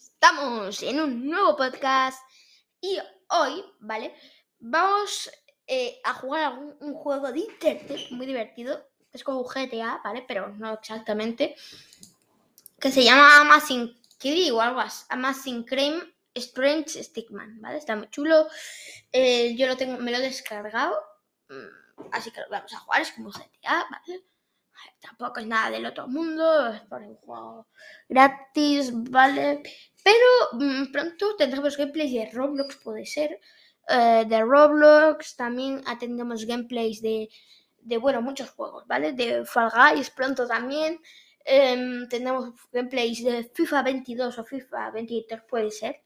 Estamos en un nuevo podcast y hoy, ¿vale? Vamos eh, a jugar un, un juego de internet muy divertido. Es como GTA, ¿vale? Pero no exactamente. Que se llama Amazing Kitty o algo así. Amazing Cream Strange Stickman, ¿vale? Está muy chulo. Eh, yo lo tengo, me lo he descargado. mm, Así que lo vamos a jugar. Es como GTA, ¿vale? Tampoco es nada del otro mundo. Es por un juego gratis, ¿vale? Pero mm, pronto tendremos gameplays de Roblox, puede ser. eh, de Roblox, también tendremos gameplays de, de, bueno, muchos juegos, ¿vale? De Fall Guys pronto también. Em, tendremos gameplays de FIFA 22 o FIFA 23, puede ser.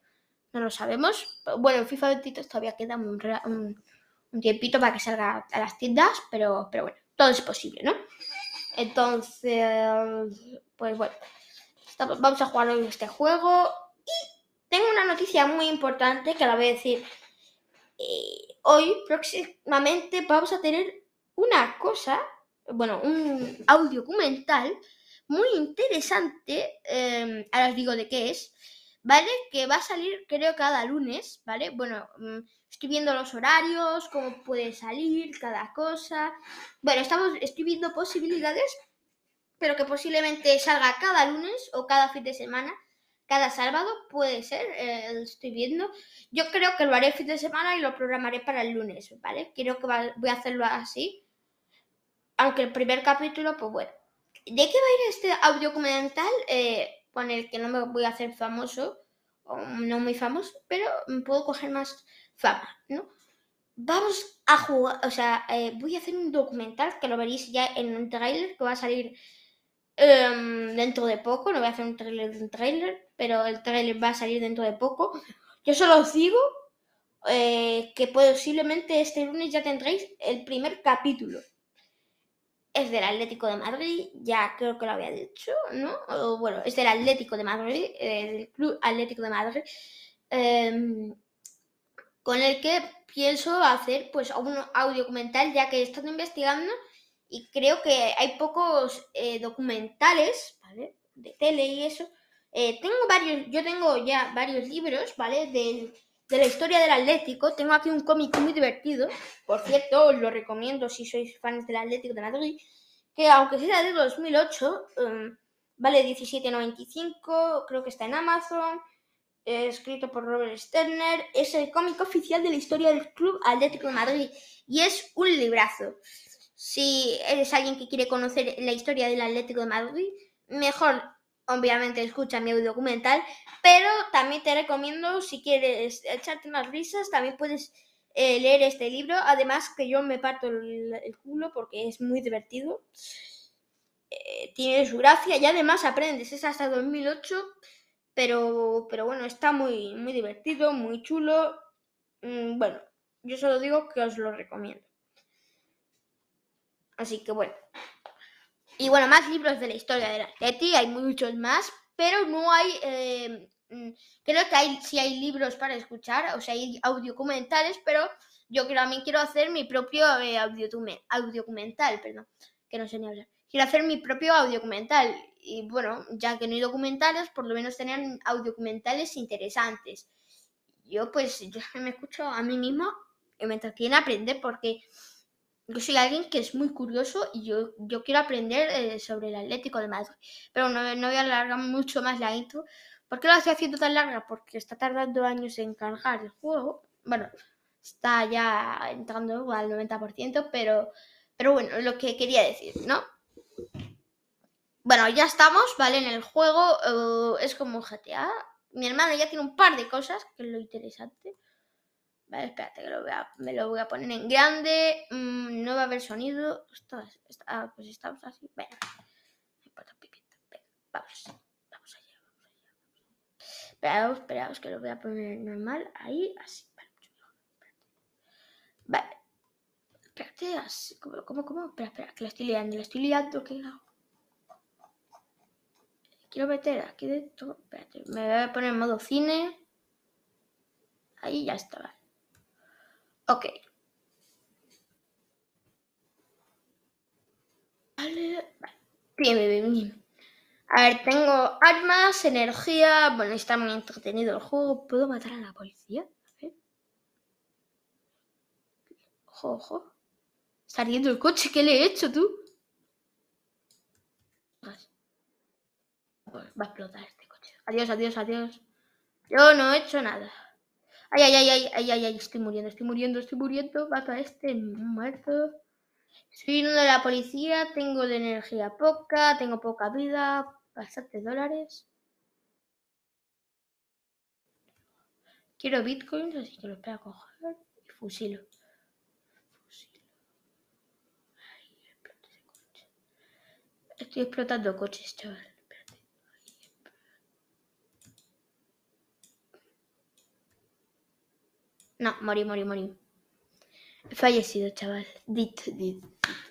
No lo sabemos. Bueno, en FIFA 23 todavía queda un, un- un tiempito para que salga a las tiendas, pero, pero bueno, todo es posible, ¿no? Entonces, pues bueno, vamos a jugar hoy este juego. Y tengo una noticia muy importante que la voy a decir. Eh, hoy, próximamente, vamos a tener una cosa, bueno, un audio documental muy interesante. eh, ahora os digo de qué es, ¿vale? Que va a salir, creo, cada lunes, ¿vale? Bueno, mm, estoy viendo los horarios, cómo puede salir cada cosa. Bueno, estamos, estoy viendo posibilidades, pero que posiblemente salga cada lunes o cada fin de semana. Cada sábado puede ser, eh, lo estoy viendo. Yo creo que lo haré fin de semana y lo programaré para el lunes, ¿vale? Creo que voy a hacerlo así. Aunque el primer capítulo, pues bueno. ¿De qué va a ir este audio documental? Eh, con el que no me voy a hacer famoso, o no muy famoso, pero puedo coger más fama, ¿no? Vamos a jugar, o sea, eh, voy a hacer un documental que lo veréis ya en un tráiler que va a salir em, dentro de poco. No voy a hacer un tráiler de un tráiler, pero el tráiler va a salir dentro de poco. Yo solo os digo eh, que posiblemente este lunes ya tendréis el primer capítulo. Es del Atlético de Madrid, ya creo que lo había dicho, ¿no? O, bueno, es del Atlético de Madrid, eh, del Club Atlético de Madrid, em, con el que pienso hacer pues un audio documental, ya que he estado investigando y creo que hay pocos eh, documentales, ¿vale? De tele y eso. Eh, tengo varios, yo tengo ya varios libros, ¿vale? Del- de la historia del Atlético. Tengo aquí un cómic muy divertido. Por cierto, os lo recomiendo si sois fans del Atlético de Madrid. Que aunque sea de 2008, em, vale 17.95, creo que está en Amazon. eh, escrito por Robert Sterner. Es el cómic oficial de la historia del Club Atlético de Madrid. Y es un librazo. Si eres alguien que quiere conocer la historia del Atlético de Madrid, mejor, obviamente, escucha mi documental. Pero también te recomiendo, si quieres echarte unas risas, también puedes eh, leer este libro. Además, que yo me parto el, el culo porque es muy divertido. Eh, tiene su gracia y además aprendes. Es hasta 2008, pero, pero bueno, está muy, muy divertido, muy chulo. Mm, bueno, yo solo digo que os lo recomiendo. Así que bueno. Y bueno, más libros de la historia del Atleti, hay muchos más, pero no hay. eh, mm, creo que hay, sí hay libros para escuchar, o sea, hay audiodocumentales, pero yo también quiero hacer mi propio eh, audiodocumental, perdón, que no sé ni hablar. Quiero hacer mi propio audiodocumental. Y bueno, ya que no hay documentales, por lo menos tener audiodocumentales interesantes. Yo pues yo me escucho a mí misma y me entretiene aprender porque yo soy alguien que es muy curioso y yo, yo quiero aprender eh, sobre el Atlético de Madrid. Pero no, no voy a alargar mucho más la intro. ¿Por qué lo estoy haciendo tan larga? Porque está tardando años en cargar el juego. Bueno, está ya entrando al 90%, pero, pero bueno, lo que quería decir, ¿no? Bueno, ya estamos, ¿vale? En el juego eh, es como GTA. Mi hermano ya tiene un par de cosas, que es lo interesante. Vale, espérate, que lo voy a- me lo voy a poner en grande. mm, no va a haber sonido. Está- ah, pues estamos así. Venga. Me importa. Venga, vamos. Vamos allá, vamos allá. Esperaos, esperaos, que lo voy a poner normal. Ahí, así. Vale. Vale. Espérate, así. ¿Cómo, cómo, cómo? Espera, espera, que lo estoy liando, lo estoy liando. ¿Qué? Quiero meter aquí dentro. Espérate, me voy a poner en modo cine. Ahí ya está, vale. Ok. Vale, bien, bien, bien. A ver, tengo armas, energía. Bueno, está muy entretenido el juego. ¿Puedo matar a la policía? A ver. Ojo, ojo. Está ardiendo el coche. ¿Qué le he hecho tú? Va a explotar este coche. Adiós, adiós, adiós. Yo no he hecho nada. Ay, ay, ay, ay, ay, ay, estoy muriendo, estoy muriendo, estoy muriendo. Mato a este, muerto. Soy uno de la policía, tengo de energía poca, tengo poca vida, bastante dólares. Quiero bitcoins, así que los voy a coger y fusilo. Fusilo. Ay, ese coche. Estoy explotando coches, chaval. No, morí, morí, morí. He fallecido, chaval. Dit, dit,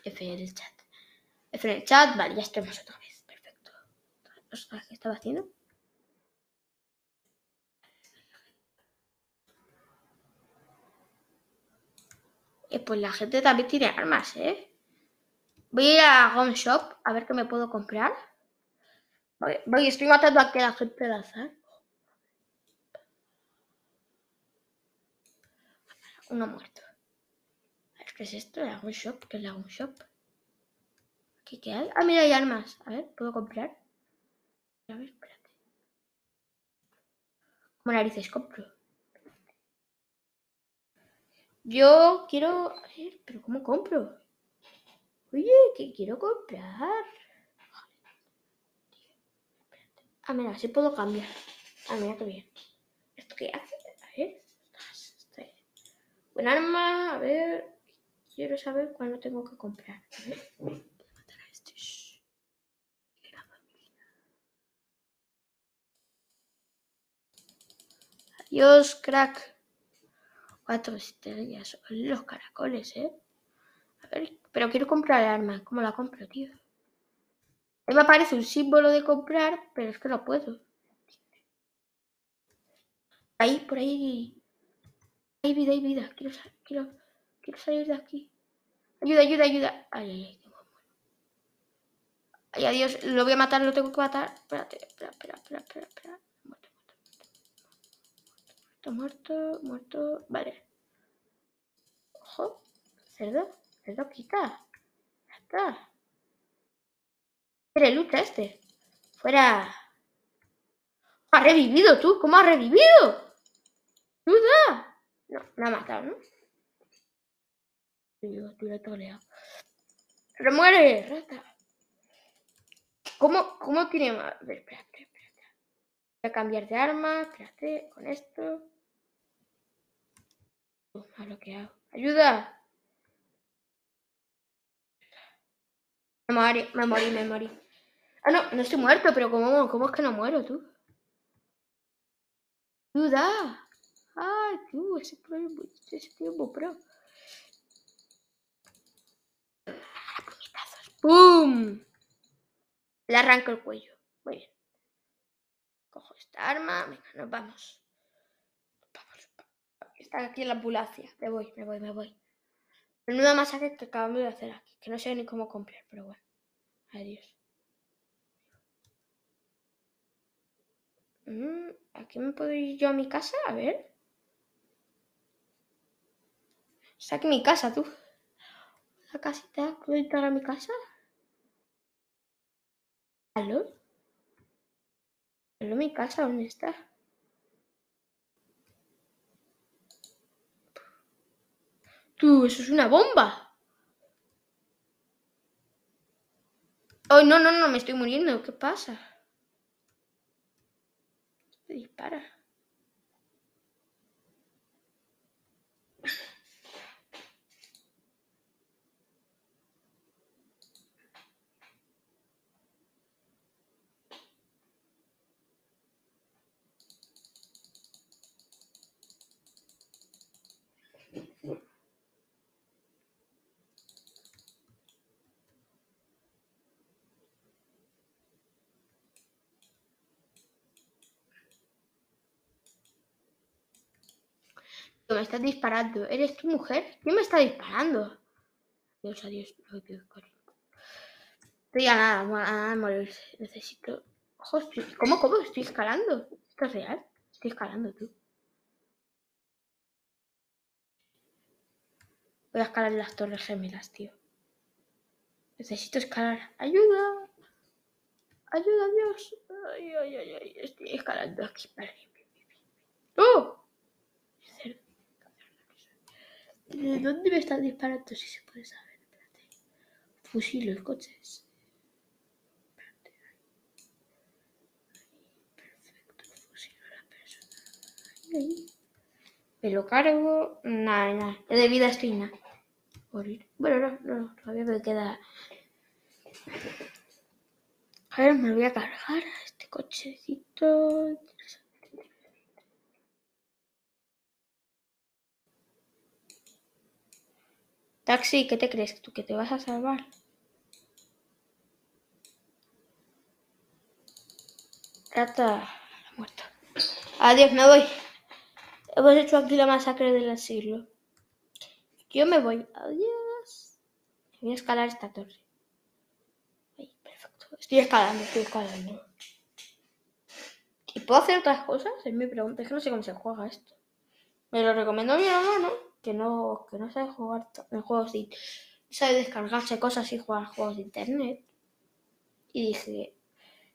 F en el chat. F en el chat, vale, ya estamos otra vez. Perfecto. ¿Qué estaba haciendo? Eh, pues la gente también tiene armas, ¿eh? Voy a ir a Home Shop a ver qué me puedo comprar. Voy, estoy matando aquí a la gente de azar. Uno muerto. ¿Qué es esto? ¿La shop? ¿Qué es la shop? ¿Aquí qué hay? Ah, mira, hay armas. A ver, ¿puedo comprar? A ver, espérate. ¿Cómo narices compro? Yo quiero... A ver, ¿pero cómo compro? Oye, ¿qué quiero comprar? Ah, mira, sí puedo cambiar. Ah, mira qué bien. ¿Esto qué hace? Buen arma, a ver. Quiero saber cuándo tengo que comprar. Voy a matar a este. Adiós, crack. Cuatro estrellas. Los caracoles, ¿eh? A ver, pero quiero comprar el arma. ¿Cómo la compro, tío? Ahí me aparece un símbolo de comprar, pero es que no puedo. Ahí, por ahí. Hay vida, hay vida. Quiero, quiero, Quiero salir de aquí. Ayuda, ayuda, ayuda. Ay, ay, ay. Ay, adiós. Lo voy a matar, lo tengo que matar. Espérate, espera, espera, espera, espera, espera. Muerto, muerto, muerto. Muerto, muerto, Vale. Ojo. Cerdo. Cerdo, quita. Ya está. ¿Quiere lucha este? Fuera. Ha revivido tú. ¿Cómo ha revivido? ¡Ayuda! No, me ha matado, ¿no? ¡Remuere! ¡Rata! ¿Cómo, cómo tiene más? A ver, espérate, espérate. Voy a cambiar de arma, espérate, con esto. ¡Ayuda! Me morí, me morí, me morí. Ah, no, no estoy muerto, pero ¿cómo, cómo es que no muero, tú? ¡Ayuda! ¡Ay, tú! Ese, ese tiempo pro. ¡Pum! Le arranco el cuello. Muy bien. Cojo esta arma. Venga, nos vamos. Vamos. Está aquí en la ambulancia. Me voy, me voy, me voy. Menuda masacre que acabamos de hacer aquí. Que no sé ni cómo comprar, pero bueno. Adiós. Mm, ¿Aquí me puedo ir yo a mi casa? A ver. Saque mi casa, tú. La casita. ¿Puedo entrar a mi casa? ¿Aló? ¿Aló mi casa? ¿Dónde está? Tú, eso es una bomba. Ay, no, no, no, me estoy muriendo. ¿Qué pasa? Dispara. Me estás disparando. ¿Eres tu mujer? ¿Quién me está disparando? Dios, adiós. Estoy a nada, a nada. Necesito. Estoy- ¿Cómo, cómo? Estoy escalando. ¿Esto es real? Estoy escalando, tú. Voy a escalar las torres gemelas, tío. Necesito escalar. ¡Ayuda! ¡Ayuda, Dios! ¡Ay, ay, ay! ay. Estoy escalando aquí. Vale. ¡Oh! Cerdo. ¿De dónde me están disparando? Si se puede saber. Espérate. Fusil los coches. Espérate. Perfecto. Fusil a la persona. Ahí. Me lo cargo. Nada, nada. De vida estoy nada. Morir. Bueno, no, no. Todavía me queda. A ver, me lo voy a cargar a este cochecito. Taxi, ¿qué te crees? ¿Tú que te vas a salvar? Rata muerta. Adiós, me voy. Hemos hecho aquí la masacre del siglo. Yo me voy. Adiós. Voy a escalar esta torre. Ahí, perfecto. Estoy escalando, estoy escalando. ¿Y puedo hacer otras cosas? Es mi pregunta. Es que no sé cómo se juega esto. Me lo recomendó mi hermano, que no, que no sabe jugar en juegos de... Sabe descargarse cosas y jugar juegos de internet. Y dije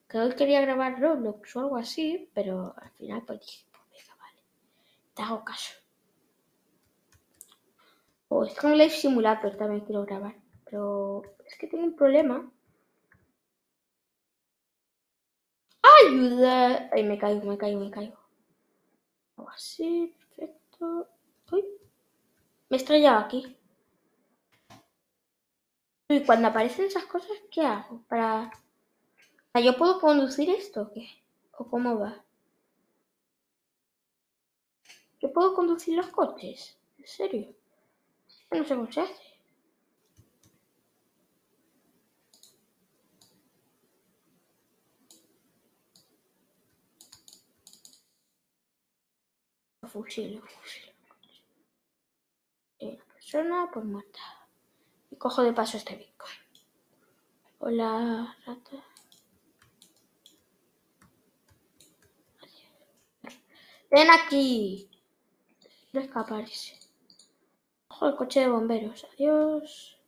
que hoy quería grabar Roblox o algo así, pero al final pues dije, pues venga, vale. Te hago caso. O Strong Life Simulator también quiero grabar. Pero es que tengo un problema. ¡Ayuda! Ay, me caigo, me caigo, me caigo. Así, perfecto. Me he estrellado aquí. Y cuando aparecen esas cosas, ¿qué hago? Para... ¿Para ¿Yo puedo conducir esto o qué? ¿O cómo va? ¿Yo puedo conducir los coches? ¿En serio? No sé cómo se hace. Fusil, fusil. Persona por muerta. Y cojo de paso este Bitcoin. Hola, rata. Ven aquí. No escaparse. Ojo el coche de bomberos. Adiós.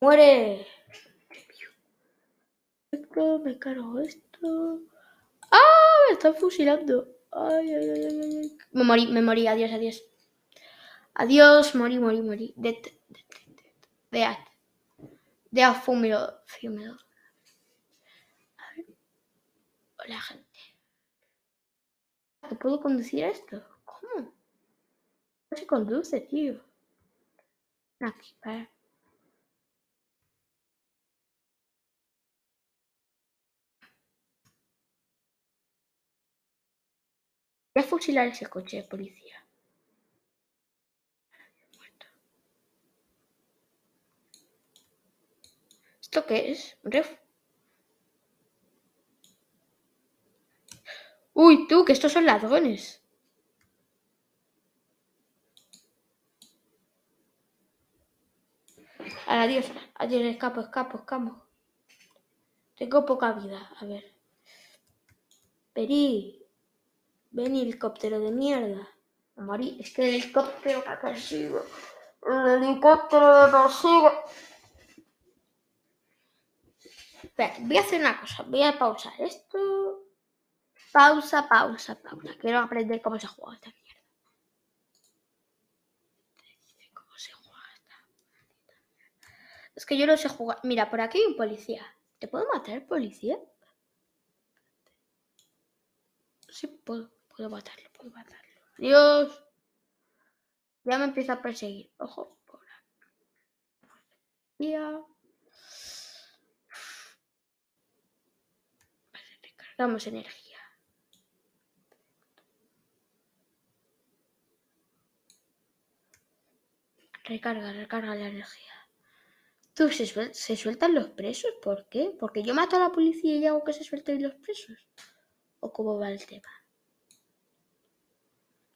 Muere. Me cargo esto. Me están fusilando. Ay, ay, ay, ay, ay. Me morí, me morí. Adiós, adiós. Adiós, morí, morí, morí. Dead. Dead fúmelo. Fúmelo. A ver. Hola, gente. ¿Que puedo conducir esto? ¿Cómo? No se conduce, tío. Aquí, para. A fusilar ese coche de policía. ¿Esto qué es? ¿Un ref? Uy, tú, que estos son ladrones. Adiós, adiós, escapo, escapo, escapo. Tengo poca vida, a ver. Vení, vení, helicóptero de mierda. Es que el helicóptero me persigue. El helicóptero me persigue. Espera, voy a hacer una cosa, voy a pausar esto. Pausa, pausa, pausa. Quiero aprender cómo se juega esta mierda. ¿Cómo se juega esta mierda? Es que yo no sé jugar. Mira, por aquí hay un policía. ¿Te puedo matar, policía? Sí, puedo. Puedo matarlo, puedo matarlo. Adiós. Ya me empieza a perseguir. Ojo. Vale, recargamos energía. Recarga, recarga la energía. ¿Tú se sueltan los presos? ¿Por qué? ¿Porque yo mato a la policía y hago que se suelten los presos? ¿O cómo va el tema?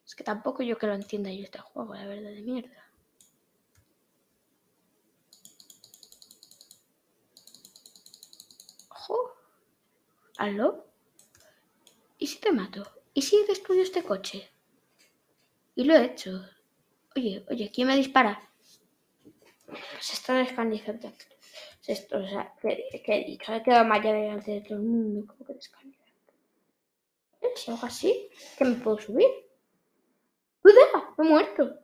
Es que tampoco yo que lo entienda yo este juego, la verdad de mierda. Ojo. ¿Aló? ¿Y si te mato? ¿Y si destruyo este coche? Y lo he hecho. Oye, oye, ¿quién me dispara? Pues esto no es Esto, o sea, que, que he dicho, he quedado mal delante de todo el mundo. ¿Cómo que descanizante? Si hago así, ¿qué me puedo subir? ¡Cuidado! ¡Me he muerto!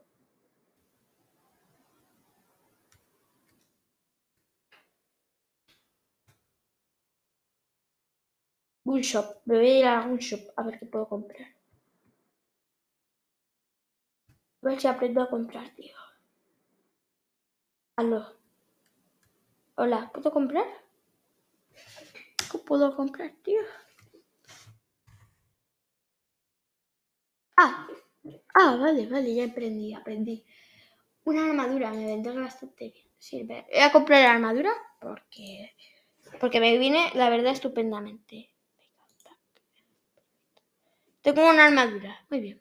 Un shop. Me voy a ir a algún shop a ver qué puedo comprar. A ver si aprendo a comprar, tío. Aló. Hola, ¿puedo comprar? ¿Qué puedo comprar, tío? Ah, ah, vale, vale, ya aprendí, aprendí. Una armadura me vendrá bastante bien. Sirve. Voy a comprar la armadura porque, porque me viene, la verdad, estupendamente. Tengo una armadura. Muy bien.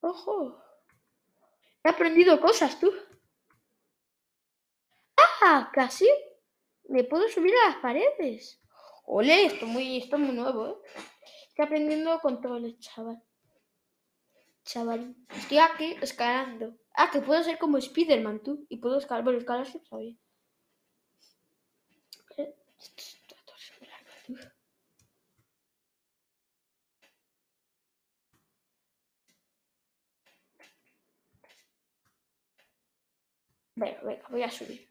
¡Ojo! He aprendido cosas, tú. ¡Ah! Casi. Me puedo subir a las paredes. Ole, esto, muy, esto es muy nuevo, ¿eh? Estoy aprendiendo controles, chaval. Chaval. Estoy aquí escalando. Ah, que puedo ser como Spiderman, tú. Y puedo escalar. Bueno, escalar sí sabía. Bueno, venga, voy a subir.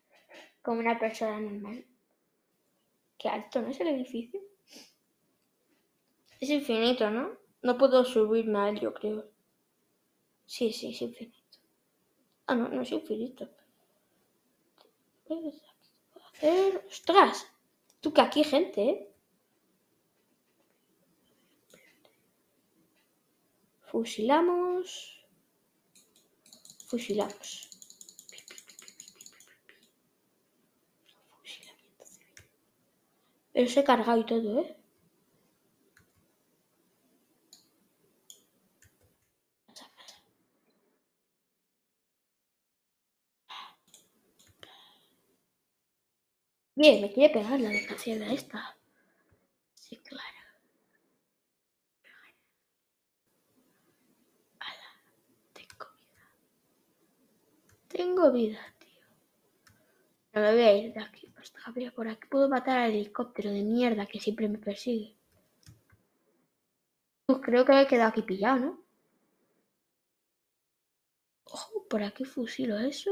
Como una persona normal. Qué alto, ¿no es el edificio? Es infinito, ¿no? No puedo subirme a él, yo creo. Sí, sí, es infinito. Ah, no, no es infinito. ¿Qué hacer? ¡Ostras! Tú que aquí hay gente, ¿eh? Fusilamos. Fusilamos. Pero se he cargado y todo, ¿eh? Bien, me quiere pegar la desgraciada esta. Sí, claro. tengo vida. Tengo vida, tío. No me voy a ir de aquí. Por aquí puedo matar al helicóptero de mierda que siempre me persigue. Pues creo que he quedado aquí pillado, ¿no? Ojo, por aquí fusilo eso.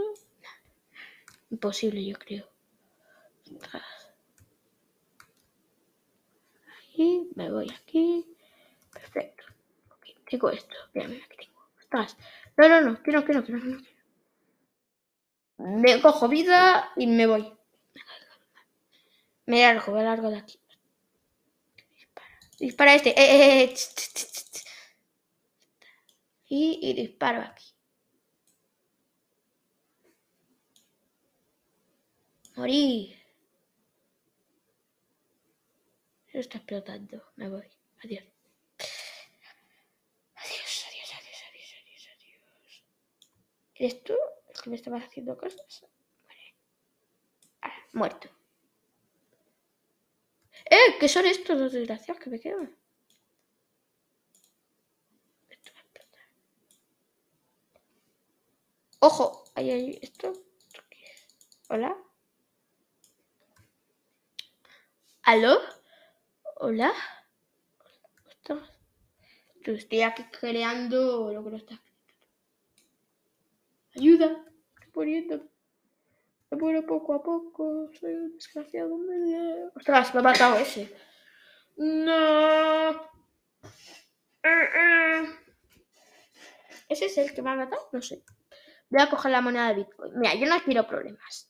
Imposible, yo creo. Ahí, me voy aquí. Perfecto. tengo esto. Mira, mira, aquí tengo. Estás. No, no, no, que no, que no, que no, no. Me cojo vida y me voy. Me largo, me largo de aquí. Dispara, dispara este. Eh, eh, eh. Y, y disparo aquí. Morí. Se está explotando. Me voy. Adiós. Adiós, adiós, adiós, adiós, adiós, adiós. ¿Eres tú el que me estabas haciendo cosas? Vale. Ah, muerto. ¡Eh! ¿Qué son estos los desgraciados que me quedan? Esto va a explotar. ¡Ojo! Ahí hay esto. ¿Hola? ¿Aló? Hola. Yo estoy aquí creando lo que no está escrito. Ayuda. Estoy poniendo. Me muero poco a poco. Soy un desgraciado. Me... Ostras, me ha matado ese. No. ¿Ese es el que me ha matado? No sé. Voy a coger la moneda de Bitcoin. Mira, yo no quiero problemas.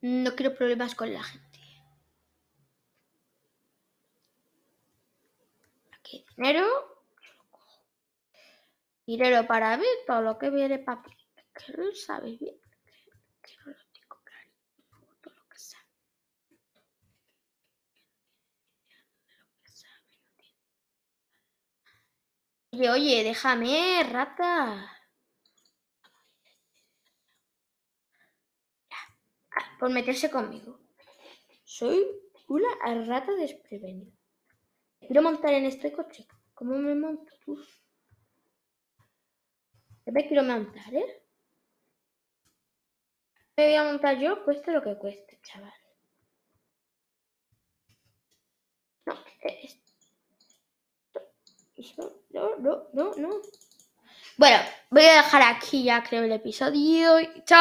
No quiero problemas con la gente. dinero. Dinero para mí, todo lo que viene para mí que no sabes bien, que, que, no lo tengo claro, todo lo que sabe. Oye, oye, déjame, rata. Ah, por meterse conmigo. Soy una rata desprevenida. Quiero montar en este coche. ¿Cómo me monto tú? Yo me quiero montar, ¿eh? Me voy a montar yo, cueste lo que cueste, chaval. No, esto. Eso, no, no, no, no. Bueno, voy a dejar aquí ya creo el episodio. Chao.